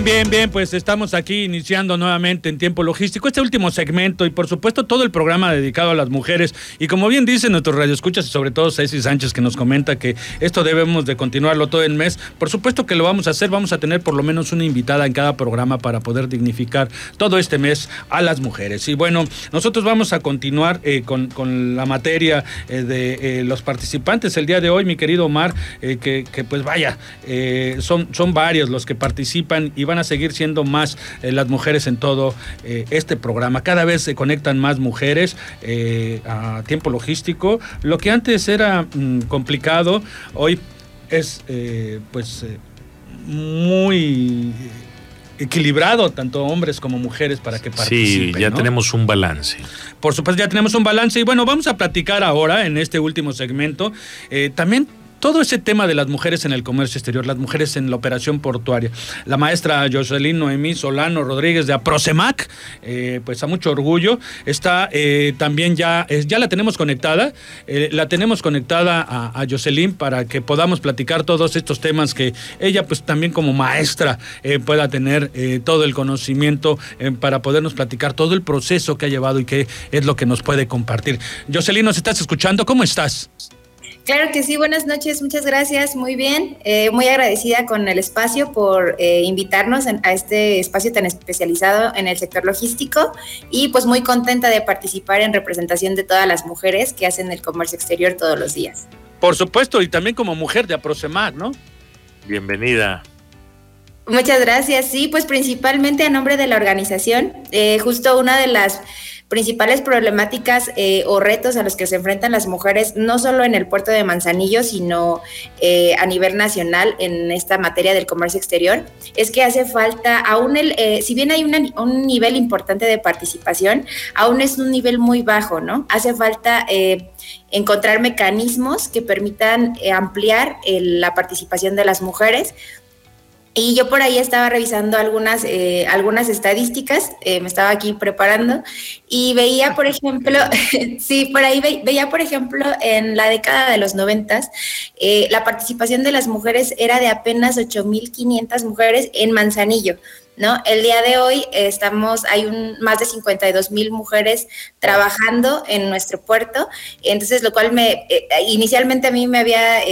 Bien, bien, bien, pues estamos aquí iniciando nuevamente en tiempo logístico este último segmento y por supuesto todo el programa dedicado a las mujeres. Y como bien dicen nuestros radioescuchas y sobre todo Ceci Sánchez que nos comenta que esto debemos de continuarlo todo el mes, por supuesto que lo vamos a hacer, vamos a tener por lo menos una invitada en cada programa para poder dignificar todo este mes a las mujeres. Y bueno, nosotros vamos a continuar eh, con, la materia eh, de eh, los participantes. El día de hoy, mi querido Omar, que, que, pues vaya, son, son varios los que participan y van a seguir siendo más eh, las mujeres en todo eh, este programa. Cada vez se conectan más mujeres eh, a tiempo logístico. Lo que antes era mm, complicado, hoy es pues muy equilibrado, tanto hombres como mujeres, para que participen. Sí, ya tenemos un balance. Por supuesto, ya tenemos un balance. Y bueno, vamos a platicar ahora, en este último segmento, también todo ese tema de las mujeres en el comercio exterior, las mujeres en la operación portuaria. La maestra Jocelyn Noemí Solano Rodríguez de Aprosemac, eh, pues a mucho orgullo, está eh, también ya, ya la tenemos conectada, eh, la tenemos conectada a, a, Jocelyn para que podamos platicar todos estos temas que ella pues también como maestra pueda tener todo el conocimiento para podernos platicar todo el proceso que ha llevado y qué es lo que nos puede compartir. Jocelyn, ¿nos estás escuchando? ¿Cómo estás? Claro que sí, buenas noches, muchas gracias, muy bien, eh, muy agradecida con el espacio por eh, invitarnos a este espacio tan especializado en el sector logístico y pues muy contenta de participar en representación de todas las mujeres que hacen el comercio exterior todos los días. Por supuesto, y también como mujer de Aproximar, ¿no? Bienvenida. Muchas gracias, sí, pues principalmente a nombre de la organización, eh, justo una de las principales problemáticas eh, o retos a los que se enfrentan las mujeres, no solo en el puerto de Manzanillo, sino eh, a nivel nacional en esta materia del comercio exterior, es que hace falta, aún el, eh, si bien hay un nivel importante de participación, aún es un nivel muy bajo, ¿no? Hace falta encontrar mecanismos que permitan ampliar la participación de las mujeres y yo por ahí estaba revisando algunas, eh, algunas estadísticas, eh, me estaba aquí preparando y veía, por ejemplo, sí, por ahí veía, por ejemplo, en la década de los noventas, eh, la participación de las mujeres era de apenas 8.500 mujeres en Manzanillo. ¿No? El día de hoy estamos, hay un, más de 52 mil mujeres trabajando en nuestro puerto, entonces lo cual me, inicialmente a mí me había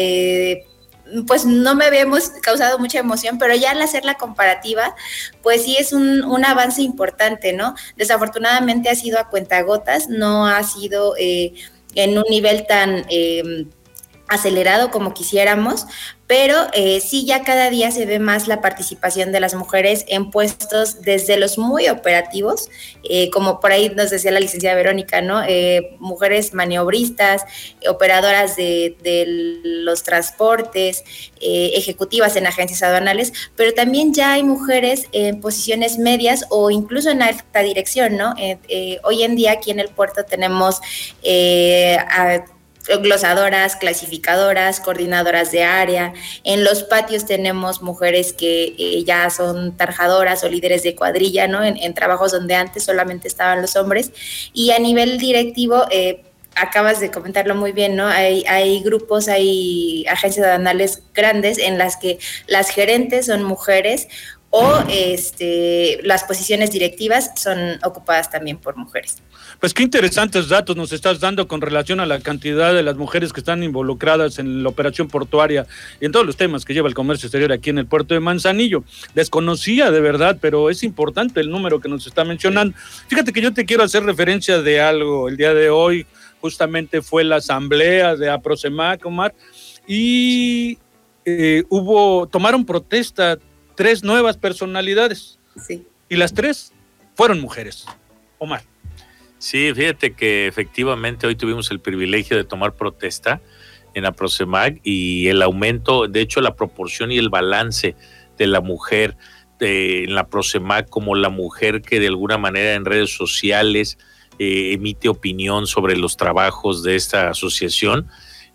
pues no me habíamos causado mucha emoción, pero ya al hacer la comparativa, pues sí es un, avance importante, ¿no? Desafortunadamente ha sido a cuentagotas, no ha sido eh, en un nivel tan... Eh, acelerado como quisiéramos, pero eh, sí ya cada día se ve más la participación de las mujeres en puestos desde los muy operativos, eh, como por ahí nos decía la licenciada Verónica, ¿no? Eh, mujeres maniobristas, operadoras de, los transportes, ejecutivas en agencias aduanales, pero también ya hay mujeres en posiciones medias o incluso en alta dirección, ¿no? hoy en día aquí en el puerto tenemos a glosadoras, clasificadoras, coordinadoras de área. En los patios tenemos mujeres que eh, ya son tarjadoras o líderes de cuadrilla, ¿no? En, trabajos donde antes solamente estaban los hombres. Y a nivel directivo, eh, acabas de comentarlo muy bien, ¿no? Hay, hay grupos, hay agencias aduanales grandes en las que las gerentes son mujeres o este, las posiciones directivas son ocupadas también por mujeres. Pues qué interesantes datos nos estás dando con relación a la cantidad de las mujeres que están involucradas en la operación portuaria y en todos los temas que lleva el comercio exterior aquí en el puerto de Manzanillo. Desconocía de verdad, pero es importante el número que nos está mencionando. Fíjate que yo te quiero hacer referencia de algo. El día de hoy justamente fue la asamblea de Aprosemac, Omar, y eh, hubo, tomaron protesta tres nuevas personalidades. Sí. Y las tres fueron mujeres. Omar. Sí, fíjate que efectivamente hoy tuvimos el privilegio de tomar protesta en la Prosemac y el aumento, de hecho la proporción y el balance de la mujer en la Prosemac como la mujer que de alguna manera en redes sociales eh, emite opinión sobre los trabajos de esta asociación,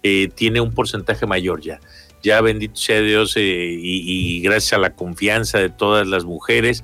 eh, tiene un porcentaje mayor ya. Ya bendito sea Dios eh, y, gracias a la confianza de todas las mujeres,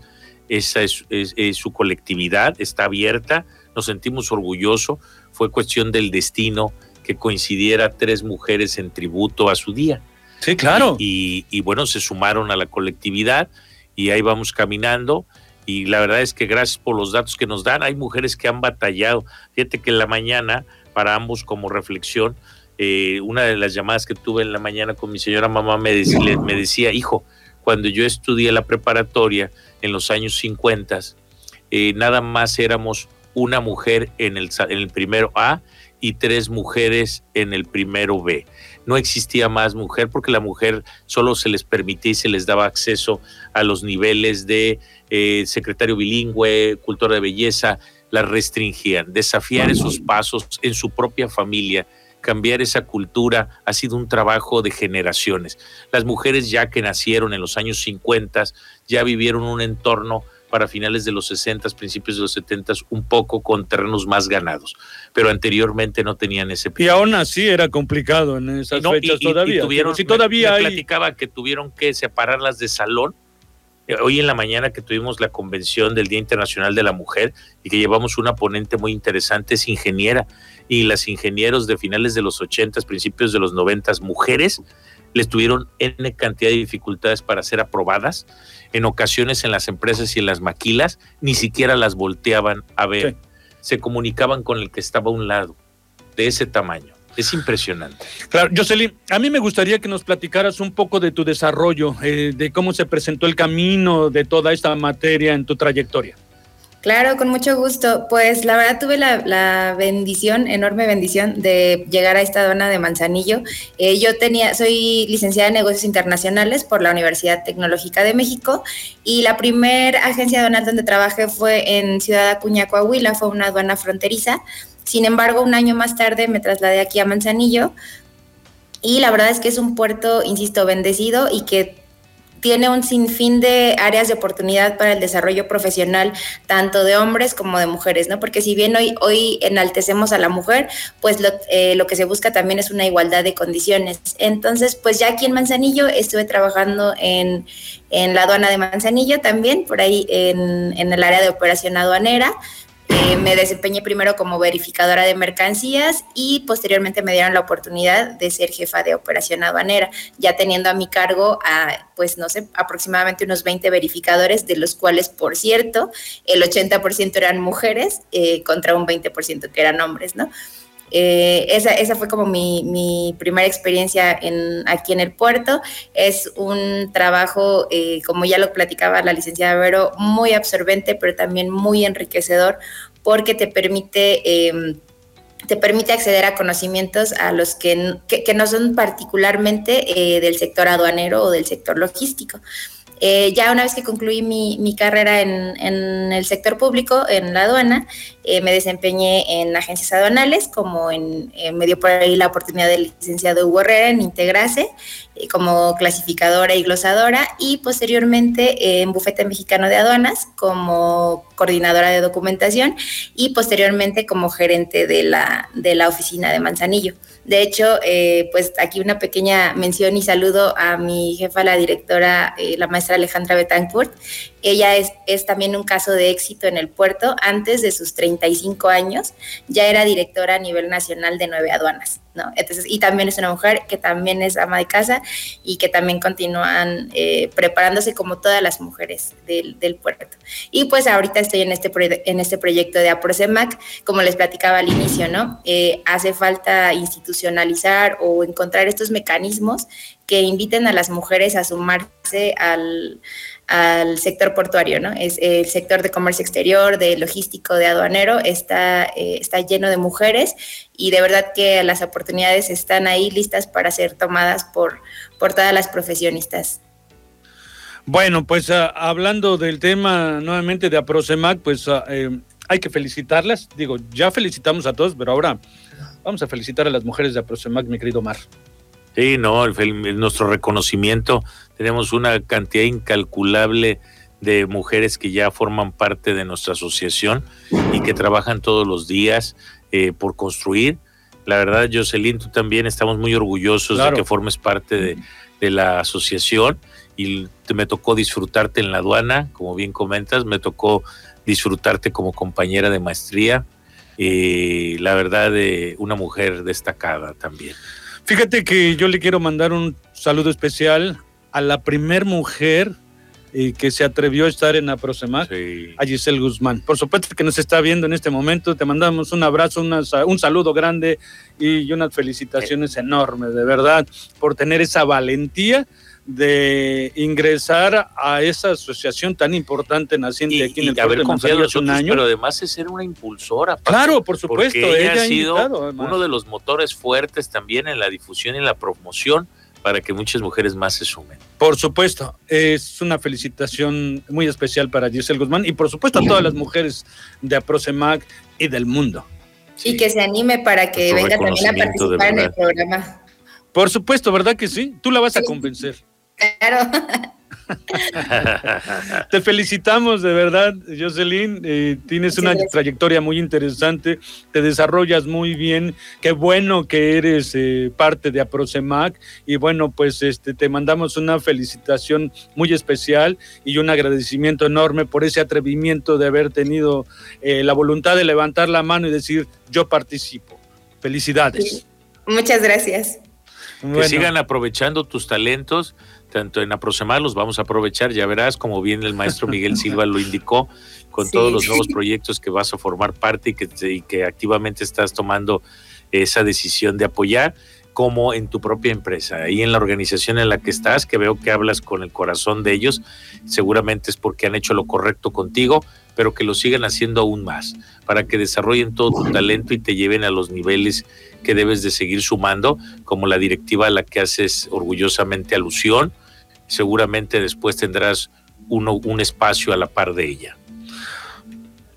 esa es su colectividad, está abierta nos sentimos orgullosos, fue cuestión del destino que coincidiera tres mujeres en tributo a su día. Sí, claro. Y, bueno, se sumaron a la colectividad y ahí vamos caminando y la verdad es que gracias por los datos que nos dan, hay mujeres que han batallado. Fíjate que en la mañana, para ambos como reflexión, eh, una de las llamadas que tuve en la mañana con mi señora mamá me decía, hijo, cuando yo estudié la preparatoria en los años 50, eh, nada más éramos una mujer en el, en el primero A y tres mujeres en el primero B. No existía más mujer porque la mujer solo se les permitía y se les daba acceso a los niveles de eh, secretario bilingüe, cultura de belleza, la restringían. Desafiar esos pasos en su propia familia, cambiar esa cultura, ha sido un trabajo de generaciones. Las mujeres ya que nacieron en los años 50 ya vivieron un entorno para finales de los 60, principios de los 70, un poco con terrenos más ganados, pero anteriormente no tenían ese. Y aún así era complicado en esas fechas todavía. tuvieron, si todavía platicaba que tuvieron que separarlas de salón. Eh, hoy en la mañana que tuvimos la convención del Día Internacional de la Mujer y que llevamos una ponente muy interesante, es ingeniera, y las ingenieros de finales de los 80, principios de los 90, mujeres, les tuvieron N cantidad de dificultades para ser aprobadas. En ocasiones en las empresas y en las maquilas ni siquiera las volteaban a ver. Se comunicaban con el que estaba a un lado, de ese tamaño. Es impresionante. Claro, Jocelyn, a mí me gustaría que nos platicaras un poco de tu desarrollo, eh, de cómo se presentó el camino de toda esta materia en tu trayectoria. Claro, con mucho gusto. Pues la verdad tuve la, bendición, enorme bendición de llegar a esta aduana de Manzanillo. Eh, yo tenía, soy licenciada en negocios internacionales por la Universidad Tecnológica de México y la primera agencia aduanal donde trabajé fue en Ciudad Acuña, Coahuila, fue una aduana fronteriza. Sin embargo, un año más tarde me trasladé aquí a Manzanillo y la verdad es que es un puerto, insisto, bendecido y que tiene un sinfín de áreas de oportunidad para el desarrollo profesional, tanto de hombres como de mujeres, ¿no? Porque si bien hoy, hoy enaltecemos a la mujer, pues lo, eh, lo que se busca también es una igualdad de condiciones. Entonces, pues ya aquí en Manzanillo estuve trabajando en, en la aduana de Manzanillo también, por ahí en, en el área de operación aduanera. Eh, me desempeñé primero como verificadora de mercancías y posteriormente me dieron la oportunidad de ser jefa de operación aduanera, ya teniendo a mi cargo a, pues no sé, aproximadamente unos 20 verificadores, de los cuales, por cierto, el 80% eran mujeres eh, contra un 20% que eran hombres, ¿no? Eh, esa, esa, fue como mi, mi, primera experiencia en, aquí en el puerto. Es un trabajo, eh, como ya lo platicaba la licenciada Vero, muy absorbente, pero también muy enriquecedor porque te permite... Em, te permite acceder a conocimientos a los que, que, no son particularmente eh, del sector aduanero o del sector logístico. Eh, ya una vez que concluí mi, carrera en, el sector público, en la aduana, eh, me desempeñé en agencias aduanales, como en, me dio por ahí la oportunidad del licenciado Hugo Herrera en Integrase, eh, como clasificadora y glosadora, y posteriormente en Bufete Mexicano de Aduanas, como coordinadora de documentación, y posteriormente como gerente de la, de la oficina de Manzanillo. De hecho, eh, pues aquí una pequeña mención y saludo a mi jefa, la directora, eh, la maestra Alejandra Betancourt. Ella es, es, también un caso de éxito en el puerto. Antes de sus 35 años, ya era directora a nivel nacional de nueve aduanas. Entonces, y también es una mujer que también es ama de casa y que también continúan eh, preparándose como todas las mujeres del, puerto. Y pues ahorita estoy en este, en este proyecto de APROCEMAC, como les platicaba al inicio, ¿no? Eh, hace falta institucionalizar o encontrar estos mecanismos que inviten a las mujeres a sumarse al, al sector portuario, ¿no? Es el sector de comercio exterior, de logístico, de aduanero, está, eh, está lleno de mujeres y de verdad que las oportunidades están ahí listas para ser tomadas por, por todas las profesionistas. Bueno, pues ah, hablando del tema nuevamente de APROCEMAC, pues ah, eh, hay que felicitarlas. Digo, ya felicitamos a todos, pero ahora vamos a felicitar a las mujeres de APROCEMAC, mi querido Mar. Sí, no, nuestro reconocimiento, tenemos una cantidad incalculable de mujeres que ya forman parte de nuestra asociación y que trabajan todos los días eh, por construir. La verdad, Jocelyn, tú también estamos muy orgullosos de que formes parte de, la asociación y te, me tocó disfrutarte en la aduana, como bien comentas, me tocó disfrutarte como compañera de maestría. y la verdad, de una mujer destacada también. Fíjate que yo le quiero mandar un saludo especial a la primer mujer y que se atrevió a estar en Aprosemac, a Giselle Guzmán. Por supuesto que nos está viendo en este momento, te mandamos un abrazo, un saludo grande y unas felicitaciones enormes, de verdad, por tener esa valentía de ingresar a esa asociación tan importante naciente aquí en el y haber confiado hace un año. Pero además es ser una impulsora. Claro, por supuesto. Ella, ha sido uno de los motores fuertes también en la difusión y la promoción para que muchas mujeres más se sumen. Por supuesto, es una felicitación muy especial para Giselle Guzmán y por supuesto a todas las mujeres de Aprosemac y del mundo. Y que se anime para que venga también a participar en el programa. Por supuesto, ¿verdad que sí? Tú la vas a convencer. Claro. Te felicitamos de verdad, Jocelyn. Eh, tienes una trayectoria muy interesante, te desarrollas muy bien. Qué bueno que eres eh, parte de Aprosemac. Y bueno, pues este, te mandamos una felicitación muy especial y un agradecimiento enorme por ese atrevimiento de haber tenido eh, la voluntad de levantar la mano y decir, yo participo. Felicidades. Muchas gracias. Que sigan aprovechando tus talentos tanto en Aproximar los vamos a aprovechar, ya verás, como bien el maestro Miguel Silva lo indicó, con todos los nuevos proyectos que vas a formar parte y que, y que activamente estás tomando esa decisión de apoyar como en tu propia empresa y en la organización en la que estás, que veo que hablas con el corazón de ellos, seguramente es porque han hecho lo correcto contigo, pero que lo sigan haciendo aún más, para que desarrollen todo tu talento y te lleven a los niveles que debes de seguir sumando, como la directiva a la que haces orgullosamente alusión, seguramente después tendrás uno, un espacio a la par de ella.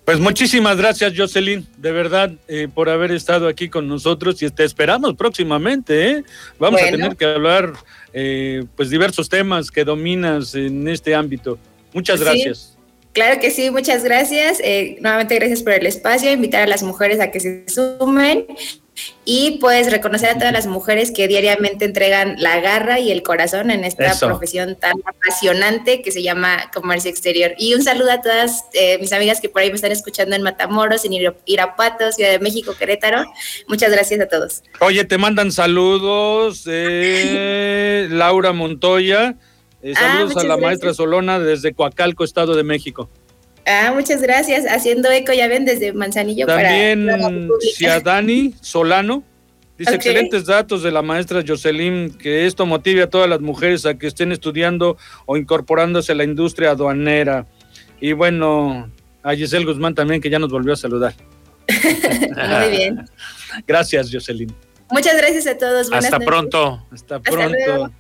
Pues muchísimas gracias, Jocelyn, de verdad, eh, por haber estado aquí con nosotros y te esperamos próximamente. ¿eh? Vamos a tener que hablar, eh, pues, diversos temas que dominas en este ámbito. Muchas gracias. Claro que sí, muchas gracias. nuevamente gracias por el espacio, invitar a las mujeres a que se sumen y pues reconocer a todas las mujeres que diariamente entregan la garra y el corazón en esta profesión tan apasionante que se llama comercio exterior. Y un saludo a todas eh, mis amigas que por ahí me están escuchando en Matamoros, en Irapuato, Ciudad de México, Querétaro. Muchas gracias a todos. Oye, te mandan saludos, eh, Laura Montoya. Eh, ah, saludos a la maestra Solona desde Coacalco, Estado de México. Ah, muchas gracias. Haciendo eco, ya ven, desde Manzanillo También para. Dani Solano. Dice excelentes datos de la maestra Jocelyn, que esto motive a todas las mujeres a que estén estudiando o incorporándose a la industria aduanera. Y bueno, a Giselle Guzmán también, que ya nos volvió a saludar. Muy bien. Gracias, Jocelyn. Muchas gracias a todos. Hasta pronto. Hasta pronto.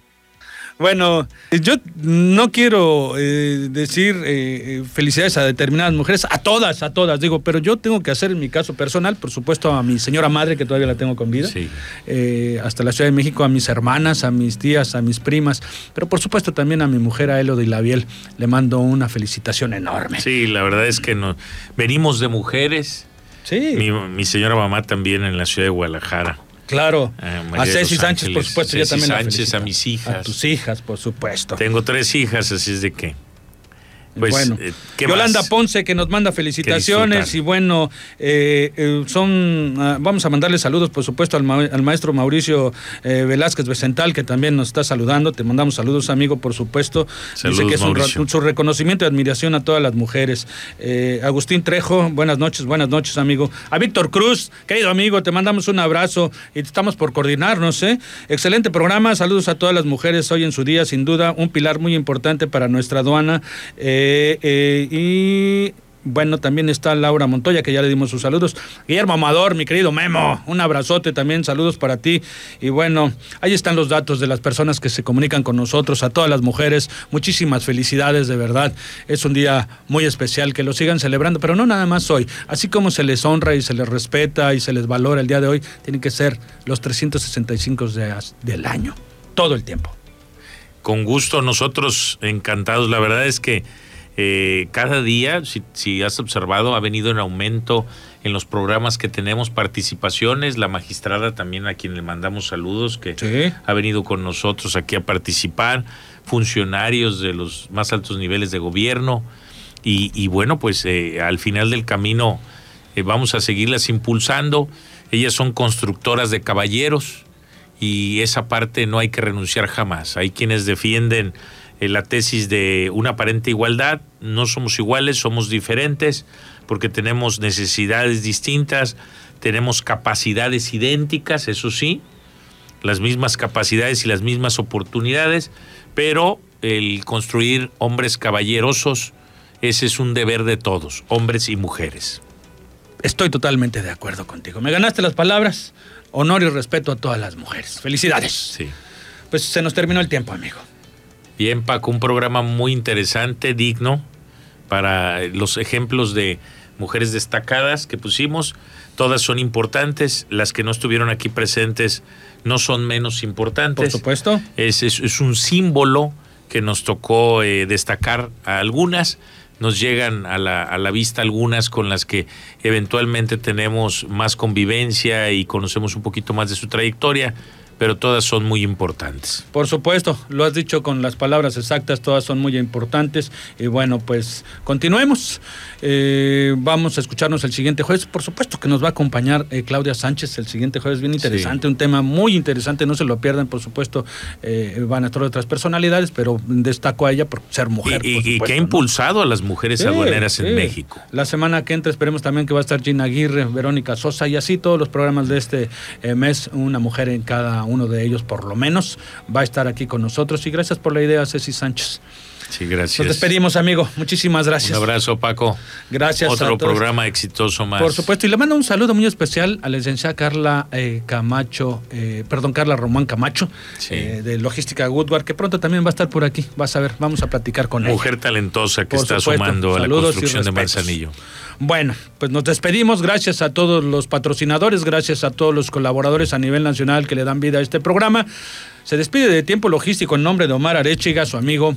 Bueno, yo no quiero eh, decir eh, eh, felicidades a determinadas mujeres, a todas, a todas, digo, pero yo tengo que hacer en mi caso personal, por supuesto, a mi señora madre, que todavía la tengo con vida, hasta la Ciudad de México, a mis hermanas, a mis tías, a mis primas, pero por supuesto también a mi mujer, a Elo de Labiel, le mando una felicitación enorme. Sí, la verdad es que nos, venimos de mujeres. Sí. Mi, mi señora mamá también en la ciudad de Guadalajara. Claro. Eh, a Ceci Sánchez, por supuesto, Ceci también. Sánchez, a mis hijas. A tus hijas, por supuesto. Tengo tres hijas, así es de que. Pues, bueno, eh, Yolanda Ponce que nos manda felicitaciones y bueno, eh, eh, son, ah, vamos a mandarle saludos por supuesto al, maestro Mauricio Velázquez Becental que también nos está saludando, te mandamos saludos amigo por supuesto, dice que es un, su reconocimiento y admiración a todas las mujeres. Agustín Trejo, buenas noches, buenas noches amigo. A Víctor Cruz, querido amigo, te mandamos un abrazo y estamos por coordinarnos, ¿eh? Excelente programa, saludos a todas las mujeres hoy en su día, sin duda, un pilar muy importante para nuestra aduana. Eh, eh, y bueno, también está Laura Montoya, que ya le dimos sus saludos. Guillermo Amador, mi querido Memo, un abrazote también, saludos para ti. Y bueno, ahí están los datos de las personas que se comunican con nosotros, a todas las mujeres. Muchísimas felicidades, de verdad. Es un día muy especial, que lo sigan celebrando, pero no nada más hoy. Así como se les honra y se les respeta y se les valora el día de hoy, tienen que ser los 365 días del año, todo el tiempo. Con gusto, nosotros encantados. La verdad es que eh, cada día, si, has observado, ha venido en aumento en los programas que tenemos participaciones. La magistrada también a quien le mandamos saludos, que ha venido con nosotros aquí a participar, funcionarios de los más altos niveles de gobierno. Y, bueno, pues eh, al final del camino eh, vamos a seguirlas impulsando. Ellas son constructoras de caballeros y esa parte no hay que renunciar jamás. Hay quienes defienden la tesis de una aparente igualdad. No somos iguales, somos diferentes porque tenemos necesidades distintas, tenemos capacidades idénticas, eso sí, las mismas capacidades y las mismas oportunidades, pero el construir hombres caballerosos, ese es un deber de todos, hombres y mujeres. Estoy totalmente de acuerdo contigo. Me ganaste las palabras. Honor y respeto a todas las mujeres. Felicidades. Sí. Pues se nos terminó el tiempo, amigo. Bien, Paco, un programa muy interesante, digno, para los ejemplos de mujeres destacadas que pusimos. Todas son importantes. Las que no estuvieron aquí presentes no son menos importantes. Por supuesto. Es, es, un símbolo que nos tocó eh, destacar a algunas nos llegan a la, a la vista algunas con las que eventualmente tenemos más convivencia y conocemos un poquito más de su trayectoria pero todas son muy importantes. Por supuesto, lo has dicho con las palabras exactas, todas son muy importantes. Y bueno, pues continuemos. Eh, vamos a escucharnos el siguiente jueves. Por supuesto que nos va a acompañar eh, Claudia Sánchez el siguiente jueves, bien interesante, un tema muy interesante, no se lo pierdan, por supuesto, eh, van a estar otras personalidades, pero destaco a ella por ser mujer. Y, que ha impulsado a las mujeres sí, en México. La semana que entra esperemos también que va a estar Gina Aguirre, Verónica Sosa y así todos los programas de este mes, una mujer en cada uno de ellos por lo menos, va a estar aquí con nosotros. Y gracias por la idea, Ceci Sánchez. Sí, gracias. Nos despedimos, amigo. Muchísimas gracias. Un abrazo, Paco. Gracias. Otro programa exitoso más. Por supuesto. Y le mando un saludo muy especial a la licenciada Carla eh, Camacho, eh, perdón, Carla Román Camacho, eh, de Logística Woodward, que pronto también va a estar por aquí. Vas a ver, vamos a platicar con ella. Mujer talentosa que está sumando a la construcción de Manzanillo. Bueno, pues nos despedimos. Gracias a todos los patrocinadores, gracias a todos los colaboradores a nivel nacional que le dan vida a este programa. Se despide de Tiempo Logístico en nombre de Omar Arechiga, su amigo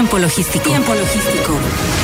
Tiempo logístico. Logístico.